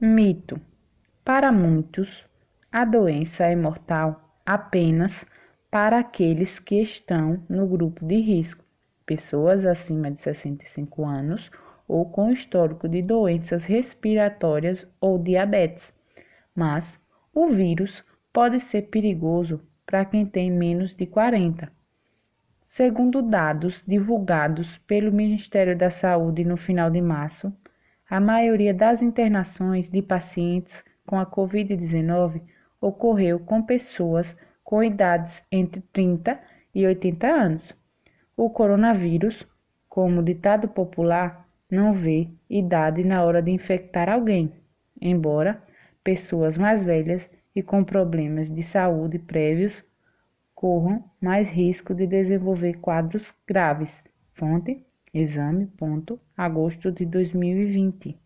Mito: Para muitos, a doença é mortal apenas para aqueles que estão no grupo de risco, pessoas acima de 65 anos ou com histórico de doenças respiratórias ou diabetes. Mas o vírus pode ser perigoso para quem tem menos de 40. Segundo dados divulgados pelo Ministério da Saúde no final de março, a maioria das internações de pacientes com a Covid-19 ocorreu com pessoas com idades entre 30 e 80 anos. O coronavírus, como ditado popular, não vê idade na hora de infectar alguém, embora pessoas mais velhas e com problemas de saúde prévios corram mais risco de desenvolver quadros graves. Fonte: exame. Agosto de 2020.